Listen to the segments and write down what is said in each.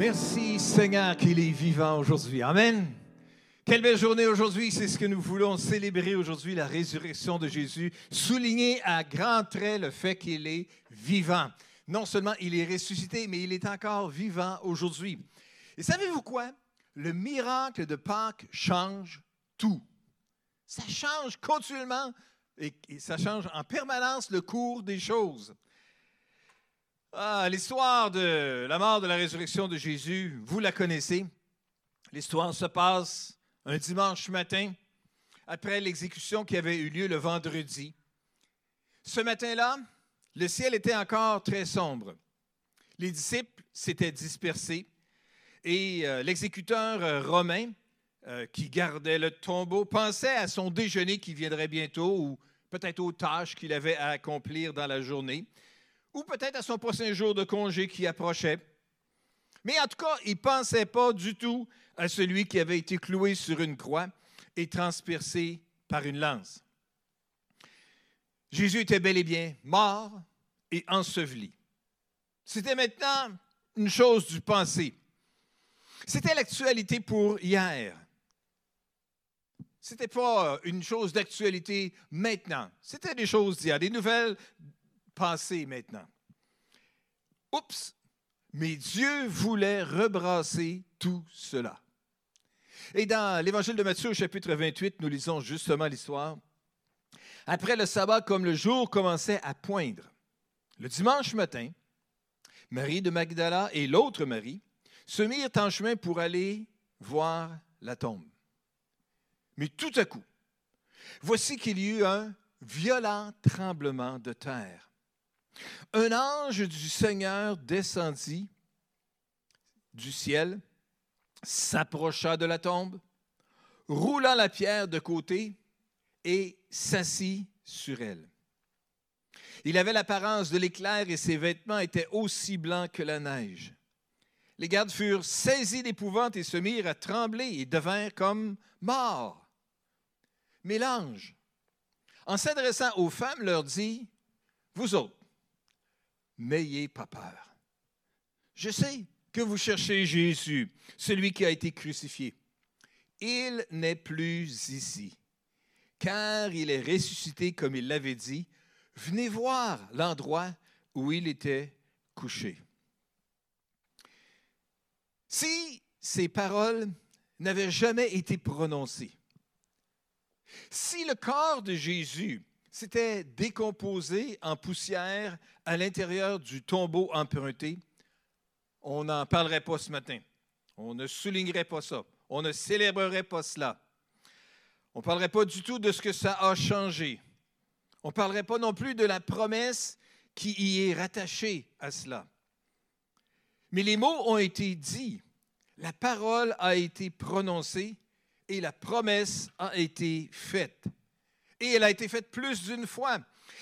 Merci Seigneur qu'il est vivant aujourd'hui. Amen. Quelle belle journée aujourd'hui, c'est ce que nous voulons célébrer aujourd'hui, la résurrection de Jésus, souligner à grands traits le fait qu'il est vivant. Non seulement il est ressuscité, mais il est encore vivant aujourd'hui. Et savez-vous quoi? Le miracle de Pâques change tout. Ça change continuellement et, ça change en permanence le cours des choses. Ah, l'histoire de la mort, de la résurrection de Jésus, vous la connaissez. L'histoire se passe un dimanche matin après l'exécution qui avait eu lieu le vendredi. Ce matin-là, le ciel était encore très sombre. Les disciples s'étaient dispersés et euh, l'exécuteur euh, romain euh, qui gardait le tombeau pensait à son déjeuner qui viendrait bientôt ou peut-être aux tâches qu'il avait à accomplir dans la journée ou peut-être à son prochain jour de congé qui approchait. Mais en tout cas, il ne pensait pas du tout à celui qui avait été cloué sur une croix et transpercé par une lance. Jésus était bel et bien mort et enseveli. C'était maintenant une chose du passé. C'était l'actualité pour hier. Ce n'était pas une chose d'actualité maintenant. C'était des choses d'hier, des nouvelles passé maintenant. Oups! Mais Dieu voulait rebrasser tout cela. Et dans l'Évangile de Matthieu, au chapitre 28, nous lisons justement l'histoire. Après le sabbat, comme le jour commençait à poindre, le dimanche matin, Marie de Magdala et l'autre Marie se mirent en chemin pour aller voir la tombe. Mais tout à coup, voici qu'il y eut un violent tremblement de terre un ange du Seigneur descendit du ciel, s'approcha de la tombe, roula la pierre de côté et s'assit sur elle. Il avait l'apparence de l'éclair et ses vêtements étaient aussi blancs que la neige. Les gardes furent saisis d'épouvante et se mirent à trembler et devinrent comme morts. Mais l'ange, en s'adressant aux femmes, leur dit, Vous autres, n'ayez pas peur. Je sais que vous cherchez Jésus, celui qui a été crucifié. Il n'est plus ici, car il est ressuscité comme il l'avait dit. Venez voir l'endroit où il était couché. Si ces paroles n'avaient jamais été prononcées, si le corps de Jésus s'était décomposé en poussière à l'intérieur du tombeau emprunté, on n'en parlerait pas ce matin. On ne soulignerait pas ça. On ne célébrerait pas cela. On ne parlerait pas du tout de ce que ça a changé. On ne parlerait pas non plus de la promesse qui y est rattachée à cela. Mais les mots ont été dits, la parole a été prononcée et la promesse a été faite et elle a été faite plus d'une fois.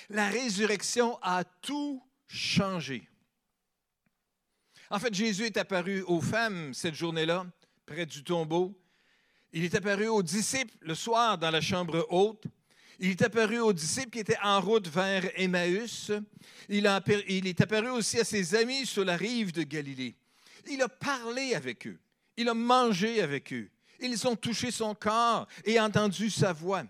La résurrection a tout changé. En fait, Jésus est apparu aux femmes cette journée-là, près du tombeau. Il est apparu aux disciples le soir dans la chambre haute. Il est apparu aux disciples qui étaient en route vers Emmaüs. Il, est apparu aussi à ses amis sur la rive de Galilée. Il a parlé avec eux. Il a mangé avec eux. Ils ont touché son corps et entendu sa voix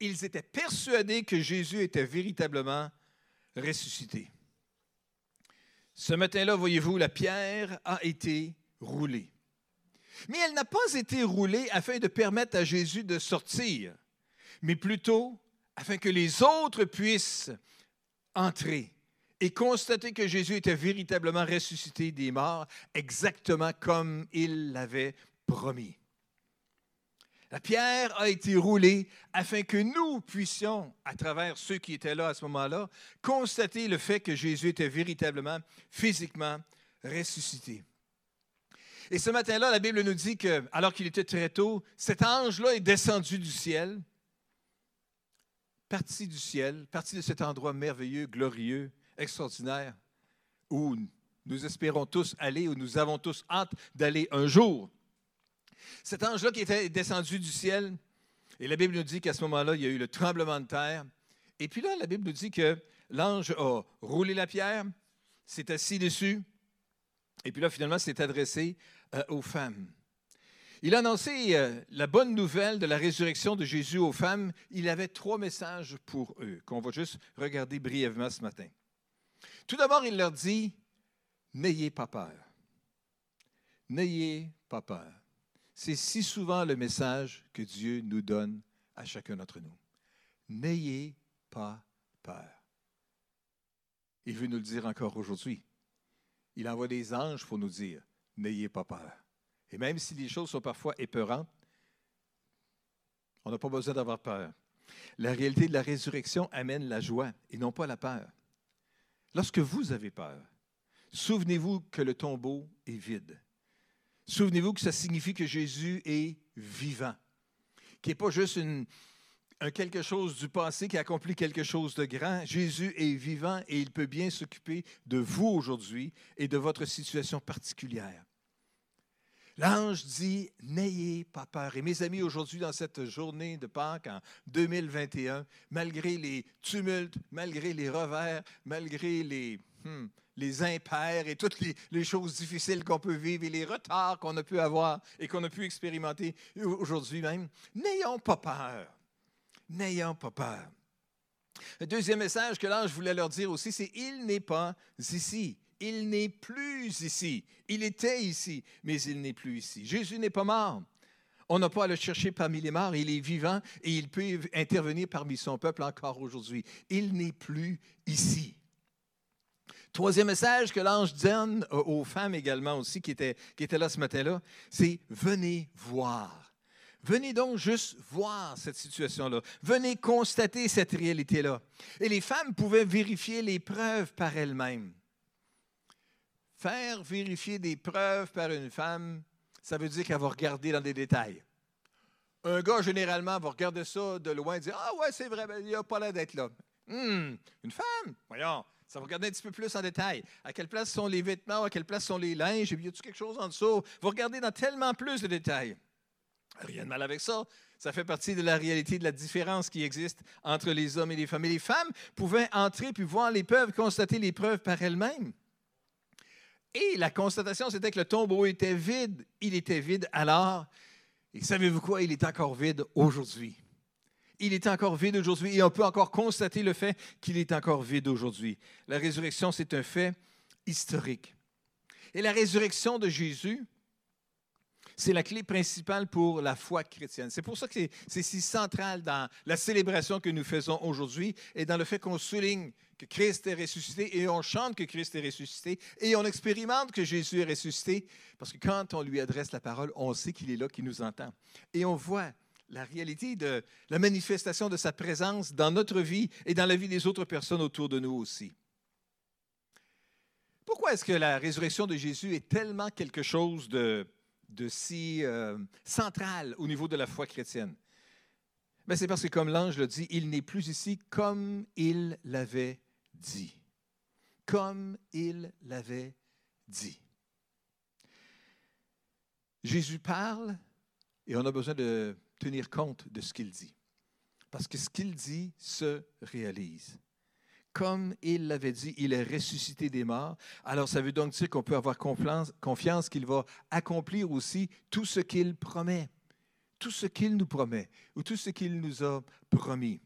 ils étaient persuadés que Jésus était véritablement ressuscité. Ce matin-là, voyez-vous, la pierre a été roulée. Mais elle n'a pas été roulée afin de permettre à Jésus de sortir, mais plutôt afin que les autres puissent entrer et constater que Jésus était véritablement ressuscité des morts, exactement comme il l'avait promis. La pierre a été roulée afin que nous puissions, à travers ceux qui étaient là à ce moment-là, constater le fait que Jésus était véritablement, physiquement ressuscité. Et ce matin-là, la Bible nous dit que, alors qu'il était très tôt, cet ange-là est descendu du ciel, parti du ciel, parti de cet endroit merveilleux, glorieux, extraordinaire, où nous espérons tous aller, où nous avons tous hâte d'aller un jour. Cet ange-là qui était descendu du ciel, et la Bible nous dit qu'à ce moment-là, il y a eu le tremblement de terre. Et puis là, la Bible nous dit que l'ange a roulé la pierre, s'est assis dessus, Et puis là, finalement, c'est adressé euh, aux femmes. Il a annoncé euh, la bonne nouvelle de la résurrection de Jésus aux femmes. Il avait trois messages pour eux, qu'on va juste regarder brièvement ce matin. Tout d'abord, il leur dit, N'ayez pas peur. N'ayez pas peur. C'est si souvent le message que Dieu nous donne à chacun d'entre nous. N'ayez pas peur. Il veut nous le dire encore aujourd'hui. Il envoie des anges pour nous dire, n'ayez pas peur. Et même si les choses sont parfois épeurantes, on n'a pas besoin d'avoir peur. La réalité de la résurrection amène la joie et non pas la peur. Lorsque vous avez peur, souvenez-vous que le tombeau est vide. Souvenez-vous que ça signifie que Jésus est vivant, qui n'est pas juste quelque chose du passé qui accomplit quelque chose de grand. Jésus est vivant et il peut bien s'occuper de vous aujourd'hui et de votre situation particulière. L'ange dit, n'ayez pas peur. Et mes amis, aujourd'hui, dans cette journée de Pâques en 2021, malgré les tumultes, malgré les revers, malgré les, hmm, les impairs et toutes les, choses difficiles qu'on peut vivre et les retards qu'on a pu avoir et qu'on a pu expérimenter aujourd'hui même, n'ayons pas peur n'ayant pas peur. Le deuxième message que l'ange voulait leur dire aussi, c'est Il n'est pas ici. Il n'est plus ici. Il était ici, mais il n'est plus ici. Jésus n'est pas mort. On n'a pas à le chercher parmi les morts. Il est vivant et il peut intervenir parmi son peuple encore aujourd'hui. Il n'est plus ici. Troisième message que l'ange donne aux femmes également aussi qui étaient, qui étaient là ce matin-là, c'est venez voir. Venez donc juste voir cette situation-là. Venez constater cette réalité-là. Et les femmes pouvaient vérifier les preuves par elles-mêmes. Faire vérifier des preuves par une femme, ça veut dire qu'elle va regarder dans des détails. Un gars, généralement, va regarder ça de loin et dire Ah, ouais, c'est vrai, il n'y a pas l'air d'être là. Hum, une femme, voyons, ça va regarder un petit peu plus en détail. À quelle place sont les vêtements, à quelle place sont les linges, y a-t-il quelque chose en dessous? Vous regardez dans tellement plus de détails. Rien de mal avec ça. Ça fait partie de la réalité de la différence qui existe entre les hommes et les femmes. Et les femmes pouvaient entrer puis voir les preuves, constater les preuves par elles-mêmes. Et la constatation, c'était que le tombeau était vide. Il était vide alors. Et savez-vous quoi? Il est encore vide aujourd'hui. Il est encore vide aujourd'hui et on peut encore constater le fait qu'il est encore vide aujourd'hui. La résurrection, c'est un fait historique. Et la résurrection de Jésus, c'est la clé principale pour la foi chrétienne. C'est pour ça que c'est si central dans la célébration que nous faisons aujourd'hui et dans le fait qu'on souligne que Christ est ressuscité et on chante que Christ est ressuscité et on expérimente que Jésus est ressuscité parce que quand on lui adresse la parole, on sait qu'il est là, qu'il nous entend. Et on voit la réalité de la manifestation de sa présence dans notre vie et dans la vie des autres personnes autour de nous aussi. Pourquoi est-ce que la résurrection de Jésus est tellement quelque chose de de si euh, central au niveau de la foi chrétienne? Ben, c'est parce que, comme l'ange le dit, il n'est plus ici comme il l'avait dit. Comme il l'avait dit. Jésus parle et on a besoin de tenir compte de ce qu'il dit. Parce que ce qu'il dit se réalise comme il l'avait dit, il est ressuscité des morts. Alors ça veut donc dire qu'on peut avoir confiance, qu'il va accomplir aussi tout ce qu'il promet, tout ce qu'il nous promet ou tout ce qu'il nous a promis.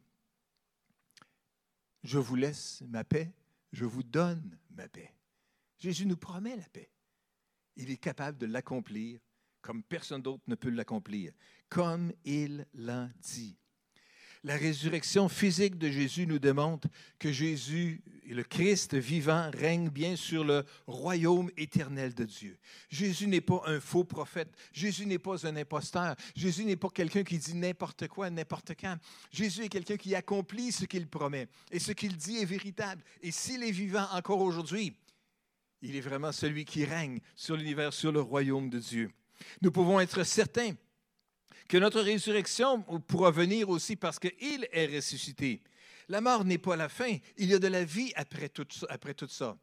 Je vous laisse ma paix, je vous donne ma paix. Jésus nous promet la paix. Il est capable de l'accomplir comme personne d'autre ne peut l'accomplir, comme il l'a dit. La résurrection physique de Jésus nous démontre que Jésus, le Christ vivant, règne bien sur le royaume éternel de Dieu. Jésus n'est pas un faux prophète. Jésus n'est pas un imposteur. Jésus n'est pas quelqu'un qui dit n'importe quoi, n'importe quand. Jésus est quelqu'un qui accomplit ce qu'il promet. Et ce qu'il dit est véritable. Et s'il est vivant encore aujourd'hui, il est vraiment celui qui règne sur l'univers, sur le royaume de Dieu. Nous pouvons être certains que notre résurrection pourra venir aussi parce qu'il est ressuscité. La mort n'est pas la fin, il y a de la vie après tout, ça.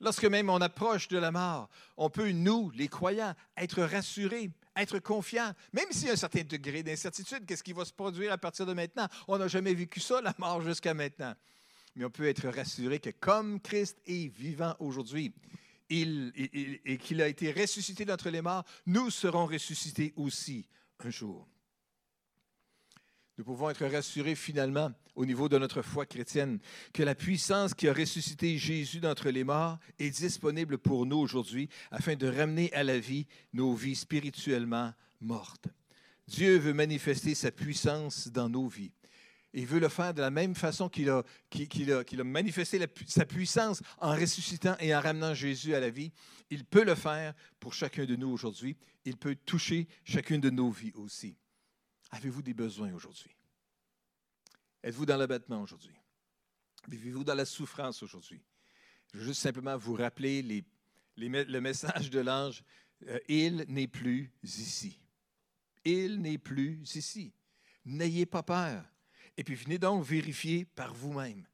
Lorsque même on approche de la mort, on peut, nous, les croyants, être rassurés, être confiants, même s'il y a un certain degré d'incertitude, qu'est-ce qui va se produire à partir de maintenant? On n'a jamais vécu ça, la mort, jusqu'à maintenant. Mais on peut être rassuré que comme Christ est vivant aujourd'hui, et qu'il a été ressuscité d'entre les morts, nous serons ressuscités aussi un jour. Nous pouvons être rassurés finalement au niveau de notre foi chrétienne que la puissance qui a ressuscité Jésus d'entre les morts est disponible pour nous aujourd'hui afin de ramener à la vie nos vies spirituellement mortes. Dieu veut manifester sa puissance dans nos vies. Il veut le faire de la même façon qu'il a, manifesté sa puissance en ressuscitant et en ramenant Jésus à la vie. Il peut le faire pour chacun de nous aujourd'hui. Il peut toucher chacune de nos vies aussi. Avez-vous des besoins aujourd'hui? Êtes-vous dans l'abattement aujourd'hui? Vivez-vous dans la souffrance aujourd'hui? Je veux juste simplement vous rappeler le message de l'ange. Euh, il n'est plus ici. Il n'est plus ici. N'ayez pas peur. Et puis venez donc vérifier par vous-même.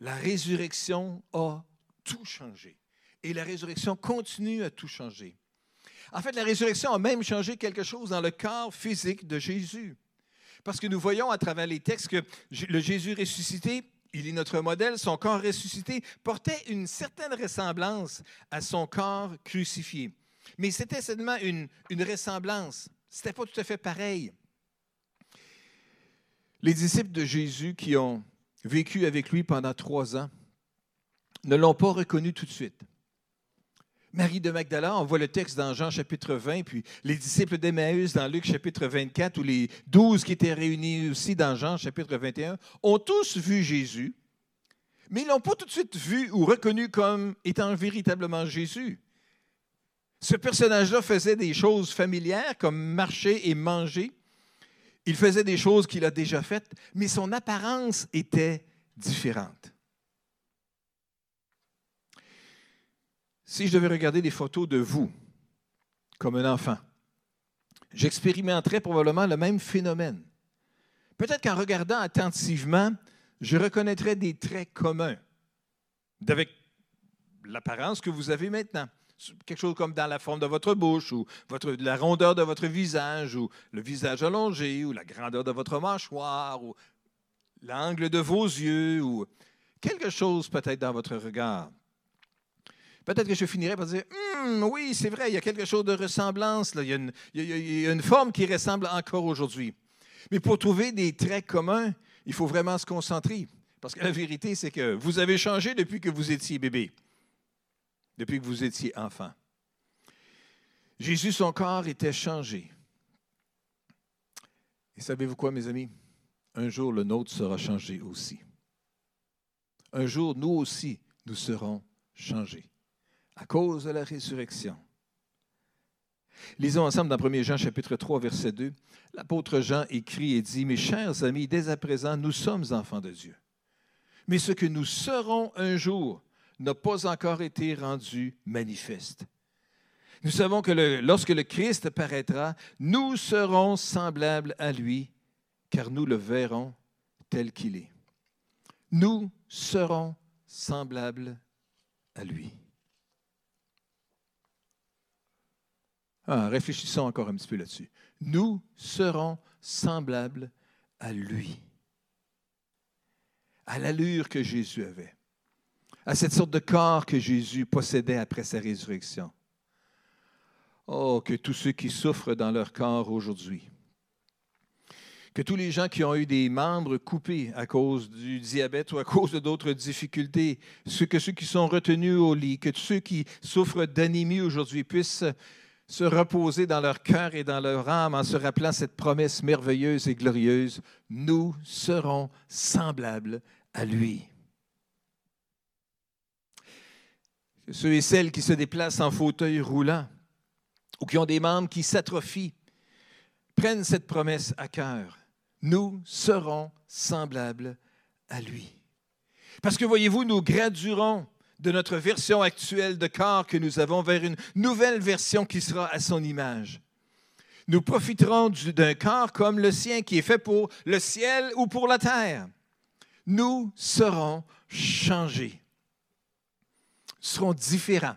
La résurrection a tout changé. Et la résurrection continue à tout changer. En fait, la résurrection a même changé quelque chose dans le corps physique de Jésus. Parce que nous voyons à travers les textes que le Jésus ressuscité, il est notre modèle, son corps ressuscité portait une certaine ressemblance à son corps crucifié. Mais c'était seulement une, une ressemblance. Ce n'était pas tout à fait pareil. Les disciples de Jésus qui ont vécu avec lui pendant trois ans ne l'ont pas reconnu tout de suite. Marie de Magdala, on voit le texte dans Jean chapitre 20, puis les disciples d'Emmaüs dans Luc chapitre 24, ou les douze qui étaient réunis aussi dans Jean chapitre 21, ont tous vu Jésus, mais ils ne l'ont pas tout de suite vu ou reconnu comme étant véritablement Jésus. Ce personnage-là faisait des choses familières comme marcher et manger, il faisait des choses qu'il a déjà faites, mais son apparence était différente. Si je devais regarder des photos de vous comme un enfant, j'expérimenterais probablement le même phénomène. Peut-être qu'en regardant attentivement, je reconnaîtrais des traits communs avec l'apparence que vous avez maintenant quelque chose comme dans la forme de votre bouche, ou votre, la rondeur de votre visage, ou le visage allongé, ou la grandeur de votre mâchoire, ou l'angle de vos yeux, ou quelque chose peut-être dans votre regard. Peut-être que je finirai par dire, hum, oui, c'est vrai, il y a quelque chose de ressemblance. Il, y a une, il y a une forme qui ressemble encore aujourd'hui. Mais pour trouver des traits communs, il faut vraiment se concentrer. Parce que la vérité, c'est que vous avez changé depuis que vous étiez bébé depuis que vous étiez enfant. Jésus, son corps était changé. Et savez-vous quoi, mes amis? Un jour, le nôtre sera changé aussi. Un jour, nous aussi, nous serons changés à cause de la résurrection. Lisons ensemble dans 1 Jean chapitre 3 verset 2. L'apôtre Jean écrit et dit Mes chers amis, dès à présent, nous sommes enfants de Dieu. Mais ce que nous serons un jour, n'a pas encore été rendu manifeste. Nous savons que lorsque le Christ paraîtra, nous serons semblables à lui, car nous le verrons tel qu'il est. Nous serons semblables à lui. Ah, réfléchissons encore un petit peu là-dessus. Nous serons semblables à lui, à l'allure que Jésus avait à cette sorte de corps que Jésus possédait après sa résurrection. Oh, que tous ceux qui souffrent dans leur corps aujourd'hui, que tous les gens qui ont eu des membres coupés à cause du diabète ou à cause d'autres difficultés, que ceux qui sont retenus au lit, que ceux qui souffrent d'anémie aujourd'hui puissent se reposer dans leur cœur et dans leur âme en se rappelant cette promesse merveilleuse et glorieuse, nous serons semblables à lui. Ceux et celles qui se déplacent en fauteuil roulant ou qui ont des membres qui s'atrophient prennent cette promesse à cœur. Nous serons semblables à lui. Parce que voyez-vous, nous graduerons de notre version actuelle de corps que nous avons vers une nouvelle version qui sera à son image. Nous profiterons d'un corps comme le sien qui est fait pour le ciel ou pour la terre. Nous serons changés seront différents.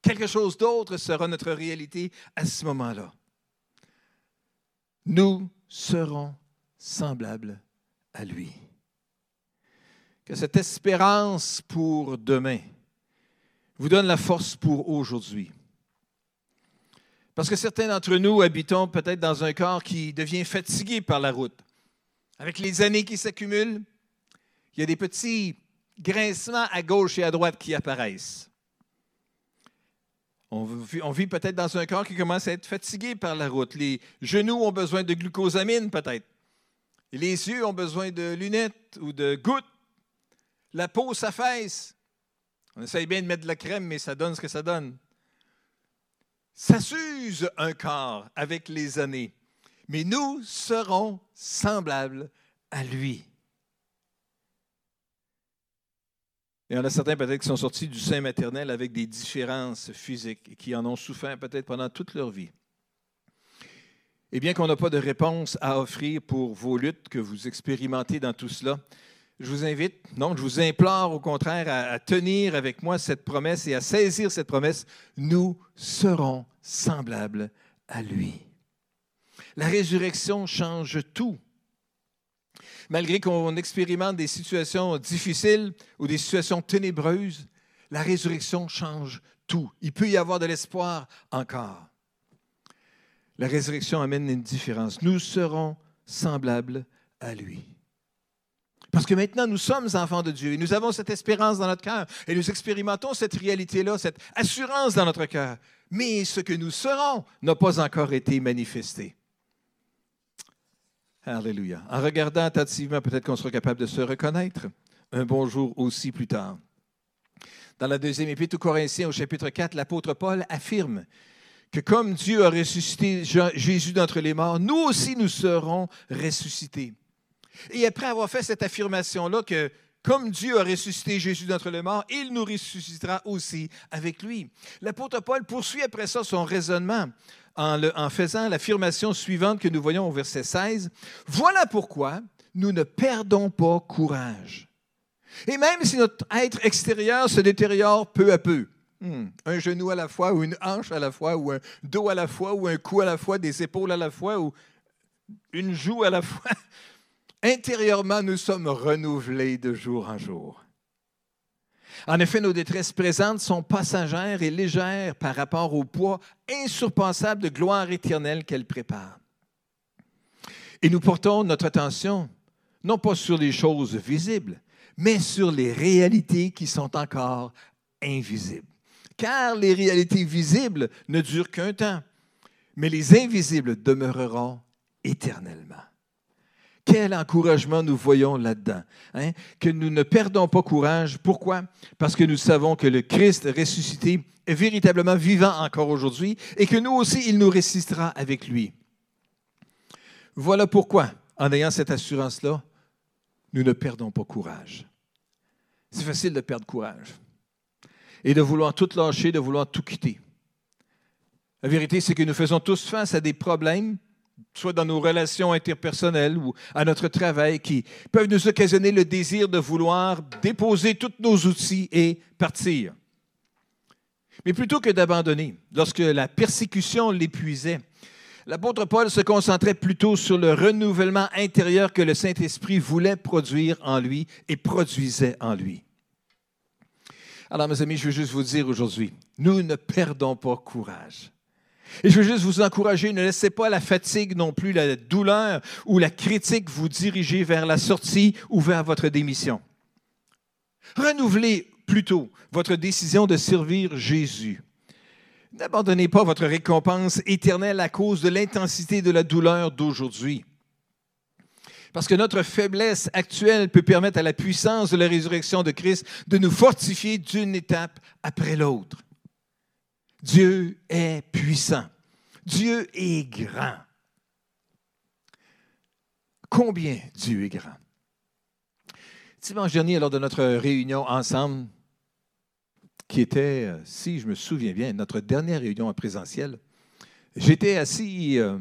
Quelque chose d'autre sera notre réalité à ce moment-là. Nous serons semblables à lui. Que cette espérance pour demain vous donne la force pour aujourd'hui. Parce que certains d'entre nous habitons peut-être dans un corps qui devient fatigué par la route. Avec les années qui s'accumulent, il y a des petits grincements à gauche et à droite qui apparaissent. On vit, peut-être dans un corps qui commence à être fatigué par la route. Les genoux ont besoin de glucosamine peut-être. Les yeux ont besoin de lunettes ou de gouttes. La peau s'affaisse. On essaye bien de mettre de la crème, mais ça donne ce que ça donne. Ça s'use un corps avec les années, mais nous serons semblables à lui. Il y en a certains peut-être qui sont sortis du sein maternel avec des différences physiques et qui en ont souffert peut-être pendant toute leur vie. Et bien qu'on n'a pas de réponse à offrir pour vos luttes que vous expérimentez dans tout cela, je vous invite, non, je vous implore au contraire à, à, tenir avec moi cette promesse et à saisir cette promesse. Nous serons semblables à lui. La résurrection change tout. Malgré qu'on expérimente des situations difficiles ou des situations ténébreuses, la résurrection change tout. Il peut y avoir de l'espoir encore. La résurrection amène une différence. Nous serons semblables à lui. Parce que maintenant, nous sommes enfants de Dieu et nous avons cette espérance dans notre cœur et nous expérimentons cette réalité-là, cette assurance dans notre cœur. Mais ce que nous serons n'a pas encore été manifesté. Alléluia. En regardant attentivement, peut-être qu'on sera capable de se reconnaître un bon jour aussi plus tard. Dans la deuxième épître aux Corinthiens, au chapitre 4, l'apôtre Paul affirme que comme Dieu a ressuscité Jésus d'entre les morts, nous aussi nous serons ressuscités. Et après avoir fait cette affirmation-là que comme Dieu a ressuscité Jésus d'entre les morts, il nous ressuscitera aussi avec lui. L'apôtre Paul poursuit après ça son raisonnement en, faisant l'affirmation suivante que nous voyons au verset 16. Voilà pourquoi nous ne perdons pas courage. Et même si notre être extérieur se détériore peu à peu, hmm, un genou à la fois, ou une hanche à la fois, ou un dos à la fois, ou un cou à la fois, des épaules à la fois, ou une joue à la fois, intérieurement, nous sommes renouvelés de jour en jour. En effet, nos détresses présentes sont passagères et légères par rapport au poids insurpassable de gloire éternelle qu'elles préparent. Et nous portons notre attention non pas sur les choses visibles, mais sur les réalités qui sont encore invisibles. Car les réalités visibles ne durent qu'un temps, mais les invisibles demeureront éternellement. Quel encouragement nous voyons là-dedans. Hein? Que nous ne perdons pas courage. Pourquoi? Parce que nous savons que le Christ ressuscité est véritablement vivant encore aujourd'hui et que nous aussi, il nous ressuscitera avec lui. Voilà pourquoi, en ayant cette assurance-là, nous ne perdons pas courage. C'est facile de perdre courage et de vouloir tout lâcher, de vouloir tout quitter. La vérité, c'est que nous faisons tous face à des problèmes soit dans nos relations interpersonnelles ou à notre travail, qui peuvent nous occasionner le désir de vouloir déposer tous nos outils et partir. Mais plutôt que d'abandonner, lorsque la persécution l'épuisait, l'apôtre Paul se concentrait plutôt sur le renouvellement intérieur que le Saint-Esprit voulait produire en lui et produisait en lui. Alors, mes amis, je veux juste vous dire aujourd'hui, nous ne perdons pas courage. Et je veux juste vous encourager, ne laissez pas la fatigue non plus, la douleur ou la critique vous diriger vers la sortie ou vers votre démission. Renouvelez plutôt votre décision de servir Jésus. N'abandonnez pas votre récompense éternelle à cause de l'intensité de la douleur d'aujourd'hui. Parce que notre faiblesse actuelle peut permettre à la puissance de la résurrection de Christ de nous fortifier d'une étape après l'autre. Dieu est puissant. Dieu est grand. Combien Dieu est grand? Dimanche dernier, lors de notre réunion ensemble, qui était, euh, si je me souviens bien, notre dernière réunion en présentiel, j'étais assis euh,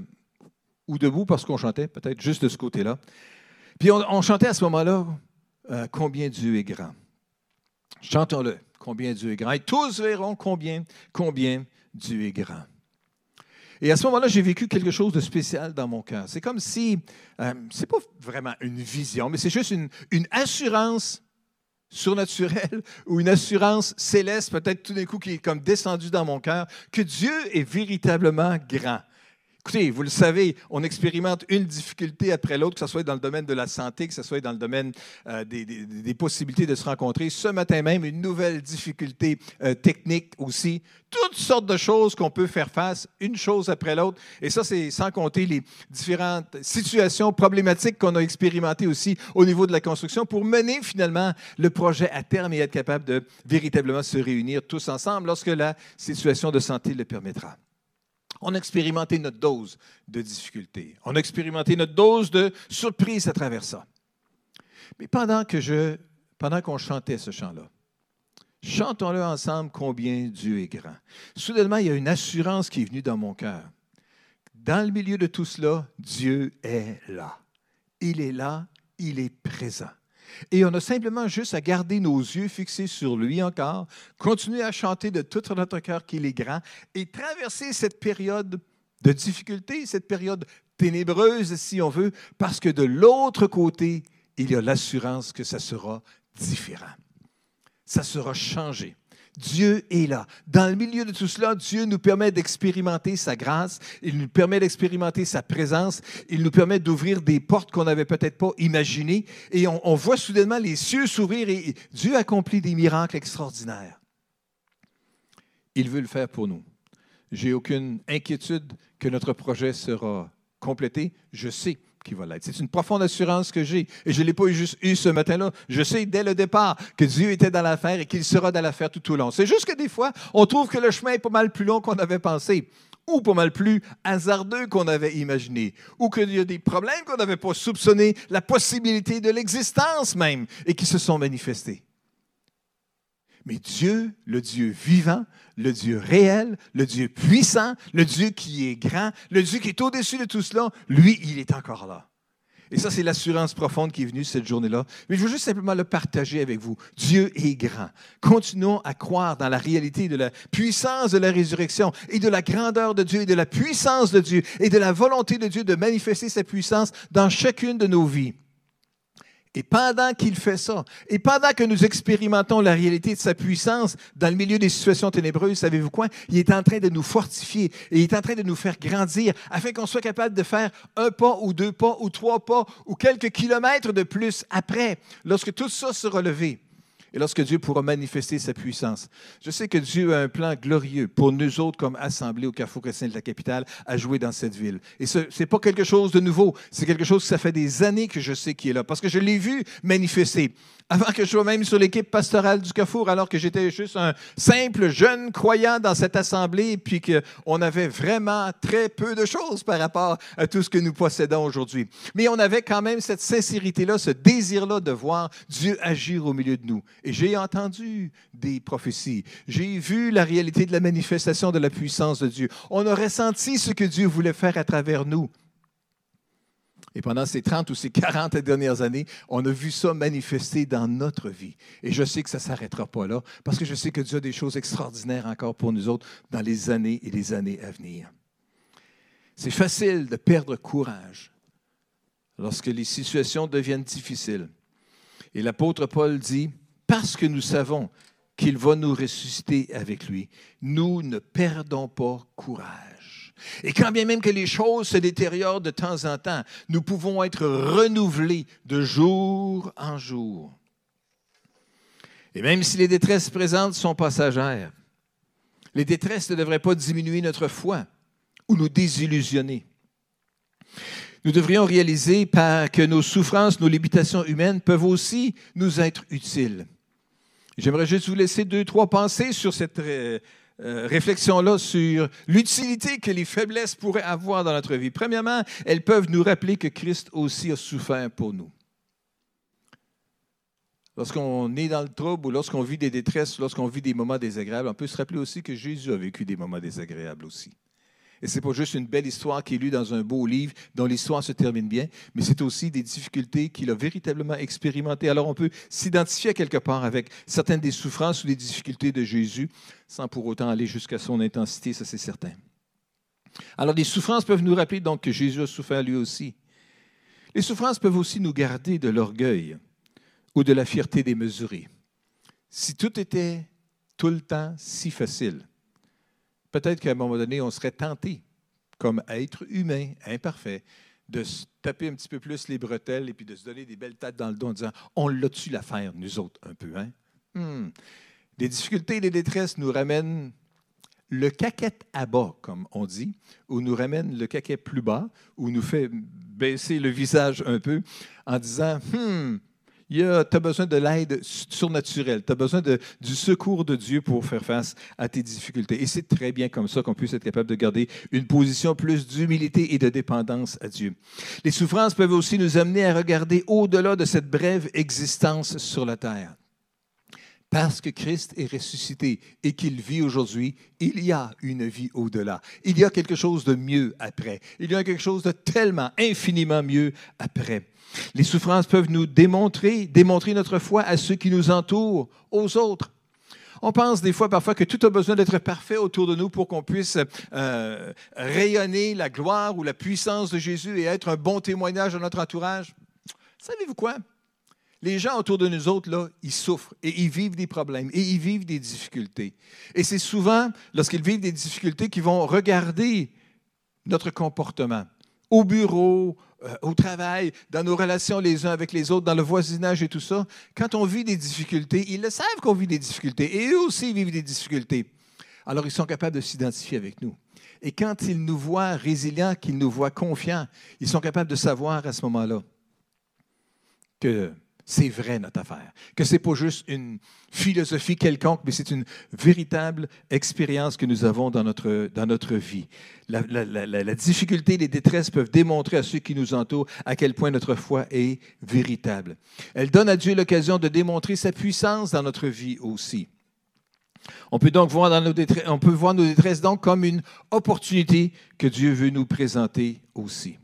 ou debout parce qu'on chantait, peut-être juste de ce côté-là. Puis on, chantait à ce moment-là euh, Combien Dieu est grand. Chantons-le combien Dieu est grand. Et tous verront combien, combien Dieu est grand. Et à ce moment-là, j'ai vécu quelque chose de spécial dans mon cœur. C'est comme si, euh, c'est pas vraiment une vision, mais c'est juste une, une assurance surnaturel ou une assurance céleste, peut-être tout d'un coup qui est comme descendue dans mon cœur, que Dieu est véritablement grand. Écoutez, vous le savez, on expérimente une difficulté après l'autre, que ce soit dans le domaine de la santé, que ce soit dans le domaine euh, des, possibilités de se rencontrer. Ce matin même, une nouvelle difficulté euh, technique aussi. Toutes sortes de choses qu'on peut faire face, une chose après l'autre. Et ça, c'est sans compter les différentes situations problématiques qu'on a expérimentées aussi au niveau de la construction pour mener finalement le projet à terme et être capable de véritablement se réunir tous ensemble lorsque la situation de santé le permettra on a expérimenté notre dose de difficulté. On a expérimenté notre dose de surprise à travers ça. Mais pendant que je, pendant qu'on chantait ce chant-là, chantons-le ensemble combien Dieu est grand. Soudainement, il y a une assurance qui est venue dans mon cœur. Dans le milieu de tout cela, Dieu est là. Il est là, il est présent. Et on a simplement juste à garder nos yeux fixés sur lui encore, continuer à chanter de tout notre cœur qu'il est grand et traverser cette période de difficulté, cette période ténébreuse, si on veut, parce que de l'autre côté, il y a l'assurance que ça sera différent. Ça sera changé. Dieu est là. Dans le milieu de tout cela, Dieu nous permet d'expérimenter sa grâce, il nous permet d'expérimenter sa présence, il nous permet d'ouvrir des portes qu'on n'avait peut-être pas imaginées. Et on, voit soudainement les cieux s'ouvrir et Dieu accomplit des miracles extraordinaires. Il veut le faire pour nous. J'ai aucune inquiétude que notre projet sera complété. Je sais C'est une profonde assurance que j'ai. Et je ne l'ai pas juste eu ce matin-là. Je sais dès le départ que Dieu était dans l'affaire et qu'il sera dans l'affaire tout au long. C'est juste que des fois, on trouve que le chemin est pas mal plus long qu'on avait pensé ou pas mal plus hasardeux qu'on avait imaginé, ou qu'il y a des problèmes qu'on n'avait pas soupçonnés, la possibilité de l'existence même, et qui se sont manifestés. Mais Dieu, le Dieu vivant, le Dieu réel, le Dieu puissant, le Dieu qui est grand, le Dieu qui est au-dessus de tout cela, lui, il est encore là. Et ça, c'est l'assurance profonde qui est venue cette journée-là. Mais je veux juste simplement le partager avec vous. Dieu est grand. Continuons à croire dans la réalité de la puissance de la résurrection et de la grandeur de Dieu et de la puissance de Dieu et de la volonté de Dieu de manifester sa puissance dans chacune de nos vies. Et pendant qu'il fait ça, et pendant que nous expérimentons la réalité de sa puissance dans le milieu des situations ténébreuses, savez-vous quoi? Il est en train de nous fortifier et il est en train de nous faire grandir afin qu'on soit capable de faire un pas ou deux pas ou trois pas ou quelques kilomètres de plus après, lorsque tout ça sera levé et lorsque Dieu pourra manifester sa puissance. Je sais que Dieu a un plan glorieux pour nous autres comme assemblée au Carrefour chrétien de la capitale à jouer dans cette ville. Et ce n'est pas quelque chose de nouveau, c'est quelque chose que ça fait des années que je sais qu'il est là, parce que je l'ai vu manifester avant que je sois même sur l'équipe pastorale du Carrefour, alors que j'étais juste un simple jeune croyant dans cette assemblée, puis qu'on avait vraiment très peu de choses par rapport à tout ce que nous possédons aujourd'hui. Mais on avait quand même cette sincérité-là, ce désir-là de voir Dieu agir au milieu de nous. Et j'ai entendu des prophéties, j'ai vu la réalité de la manifestation de la puissance de Dieu. On a ressenti ce que Dieu voulait faire à travers nous. Et pendant ces 30 ou ces 40 dernières années, on a vu ça manifester dans notre vie. Et je sais que ça ne s'arrêtera pas là, parce que je sais que Dieu a des choses extraordinaires encore pour nous autres dans les années et les années à venir. C'est facile de perdre courage lorsque les situations deviennent difficiles. Et l'apôtre Paul dit, parce que nous savons qu'il va nous ressusciter avec lui, nous ne perdons pas courage. Et quand bien même que les choses se détériorent de temps en temps, nous pouvons être renouvelés de jour en jour. Et même si les détresses présentes sont passagères, les détresses ne devraient pas diminuer notre foi ou nous désillusionner. Nous devrions réaliser que nos souffrances, nos limitations humaines peuvent aussi nous être utiles. J'aimerais juste vous laisser deux, trois pensées sur cette euh, euh, réflexion-là sur l'utilité que les faiblesses pourraient avoir dans notre vie. Premièrement, elles peuvent nous rappeler que Christ aussi a souffert pour nous. Lorsqu'on est dans le trouble ou lorsqu'on vit des détresses, lorsqu'on vit des moments désagréables, on peut se rappeler aussi que Jésus a vécu des moments désagréables aussi. Et ce n'est pas juste une belle histoire qui est lue dans un beau livre dont l'histoire se termine bien, mais c'est aussi des difficultés qu'il a véritablement expérimentées. Alors on peut s'identifier quelque part avec certaines des souffrances ou des difficultés de Jésus sans pour autant aller jusqu'à son intensité, ça c'est certain. Alors les souffrances peuvent nous rappeler donc que Jésus a souffert lui aussi. Les souffrances peuvent aussi nous garder de l'orgueil ou de la fierté démesurée. si tout était tout le temps si facile, peut-être qu'à un moment donné, on serait tenté, comme être humain, imparfait, de se taper un petit peu plus les bretelles et puis de se donner des belles têtes dans le dos en disant On l'a-tu l'affaire, nous autres, un peu, hein? Hmm. Les difficultés et les détresses nous ramènent le caquette à bas, comme on dit, ou nous ramène le caquet plus bas, ou nous fait baisser le visage un peu en disant hmm, tu as besoin de l'aide surnaturelle, tu as besoin du secours de Dieu pour faire face à tes difficultés. Et c'est très bien comme ça qu'on puisse être capable de garder une position plus d'humilité et de dépendance à Dieu. Les souffrances peuvent aussi nous amener à regarder au-delà de cette brève existence sur la terre. Parce que Christ est ressuscité et qu'il vit aujourd'hui, il y a une vie au-delà. Il y a quelque chose de mieux après. Il y a quelque chose de tellement, infiniment mieux après. Les souffrances peuvent nous démontrer, démontrer notre foi à ceux qui nous entourent, aux autres. On pense des fois parfois que tout a besoin d'être parfait autour de nous pour qu'on puisse euh, rayonner la gloire ou la puissance de Jésus et être un bon témoignage à notre entourage. Savez-vous quoi? Les gens autour de nous autres, là, ils souffrent et ils vivent des problèmes et ils vivent des difficultés. Et c'est souvent, lorsqu'ils vivent des difficultés, qu'ils vont regarder notre comportement au bureau, euh, au travail, dans nos relations les uns avec les autres, dans le voisinage et tout ça. Quand on vit des difficultés, ils le savent qu'on vit des difficultés et eux aussi vivent des difficultés. Alors ils sont capables de s'identifier avec nous. Et quand ils nous voient résilients, qu'ils nous voient confiants, ils sont capables de savoir à ce moment-là que c'est vrai notre affaire, que ce n'est pas juste une philosophie quelconque, mais c'est une véritable expérience que nous avons dans notre, dans notre vie. La, la, difficulté, les détresses peuvent démontrer à ceux qui nous entourent à quel point notre foi est véritable. Elle donne à Dieu l'occasion de démontrer sa puissance dans notre vie aussi. On peut donc voir, dans nos détresses, on peut voir nos détresses donc comme une opportunité que Dieu veut nous présenter aussi.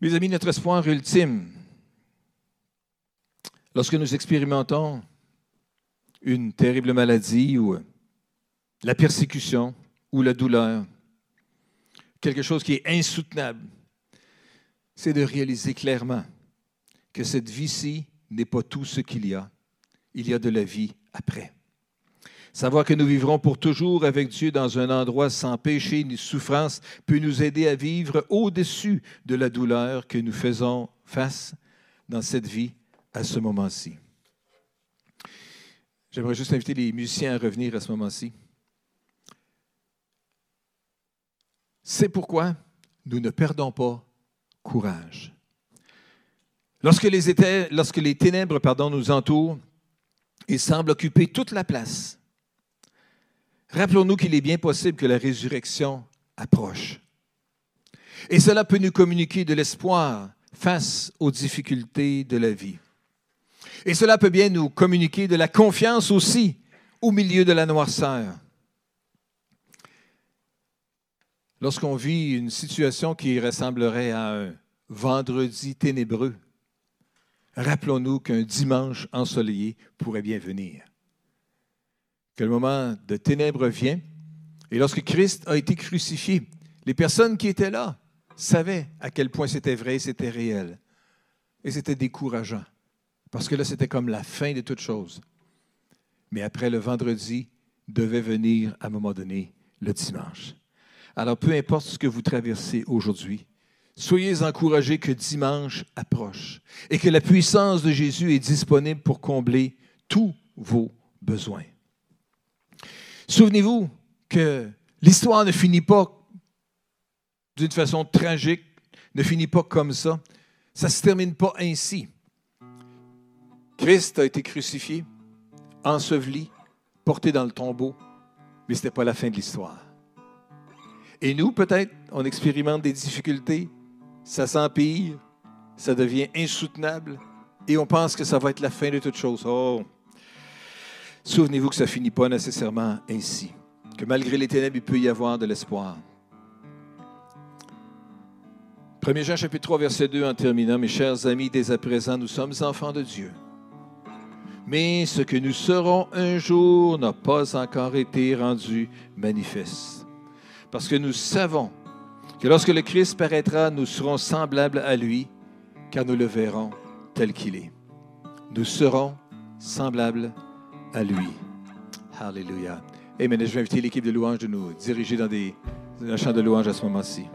Mes amis, notre espoir ultime, Lorsque nous expérimentons une terrible maladie ou la persécution ou la douleur, quelque chose qui est insoutenable, c'est de réaliser clairement que cette vie-ci n'est pas tout ce qu'il y a. Il y a de la vie après. Savoir que nous vivrons pour toujours avec Dieu dans un endroit sans péché ni souffrance peut nous aider à vivre au-dessus de la douleur que nous faisons face dans cette vie à ce moment-ci. J'aimerais juste inviter les musiciens à revenir à ce moment-ci. C'est pourquoi nous ne perdons pas courage. Lorsque les, les ténèbres pardon, nous entourent et semblent occuper toute la place, rappelons-nous qu'il est bien possible que la résurrection approche. Et cela peut nous communiquer de l'espoir face aux difficultés de la vie. Et cela peut bien nous communiquer de la confiance aussi au milieu de la noirceur. Lorsqu'on vit une situation qui ressemblerait à un vendredi ténébreux, rappelons-nous qu'un dimanche ensoleillé pourrait bien venir. Que le moment de ténèbres vient, et lorsque Christ a été crucifié, les personnes qui étaient là savaient à quel point c'était vrai, c'était réel, et c'était décourageant. Parce que là, c'était comme la fin de toute chose. Mais après le vendredi, devait venir à un moment donné le dimanche. Alors, peu importe ce que vous traversez aujourd'hui, soyez encouragés que dimanche approche et que la puissance de Jésus est disponible pour combler tous vos besoins. Souvenez-vous que l'histoire ne finit pas d'une façon tragique, ne finit pas comme ça. Ça ne se termine pas ainsi. Christ a été crucifié, enseveli, porté dans le tombeau, mais ce n'était pas la fin de l'histoire. Et nous, peut-être, on expérimente des difficultés, ça s'empire, ça devient insoutenable, et on pense que ça va être la fin de toute chose. Oh! Souvenez-vous que ça ne finit pas nécessairement ainsi, que malgré les ténèbres, il peut y avoir de l'espoir. 1 Jean chapitre 3, verset 2 en terminant, mes chers amis, dès à présent, nous sommes enfants de Dieu. Mais ce que nous serons un jour n'a pas encore été rendu manifeste. Parce que nous savons que lorsque le Christ paraîtra, nous serons semblables à lui, car nous le verrons tel qu'il est. Nous serons semblable à lui. Alléluia. Amen. Je vais inviter l'équipe de louange de nous diriger dans des, un chant de louange à ce moment-ci.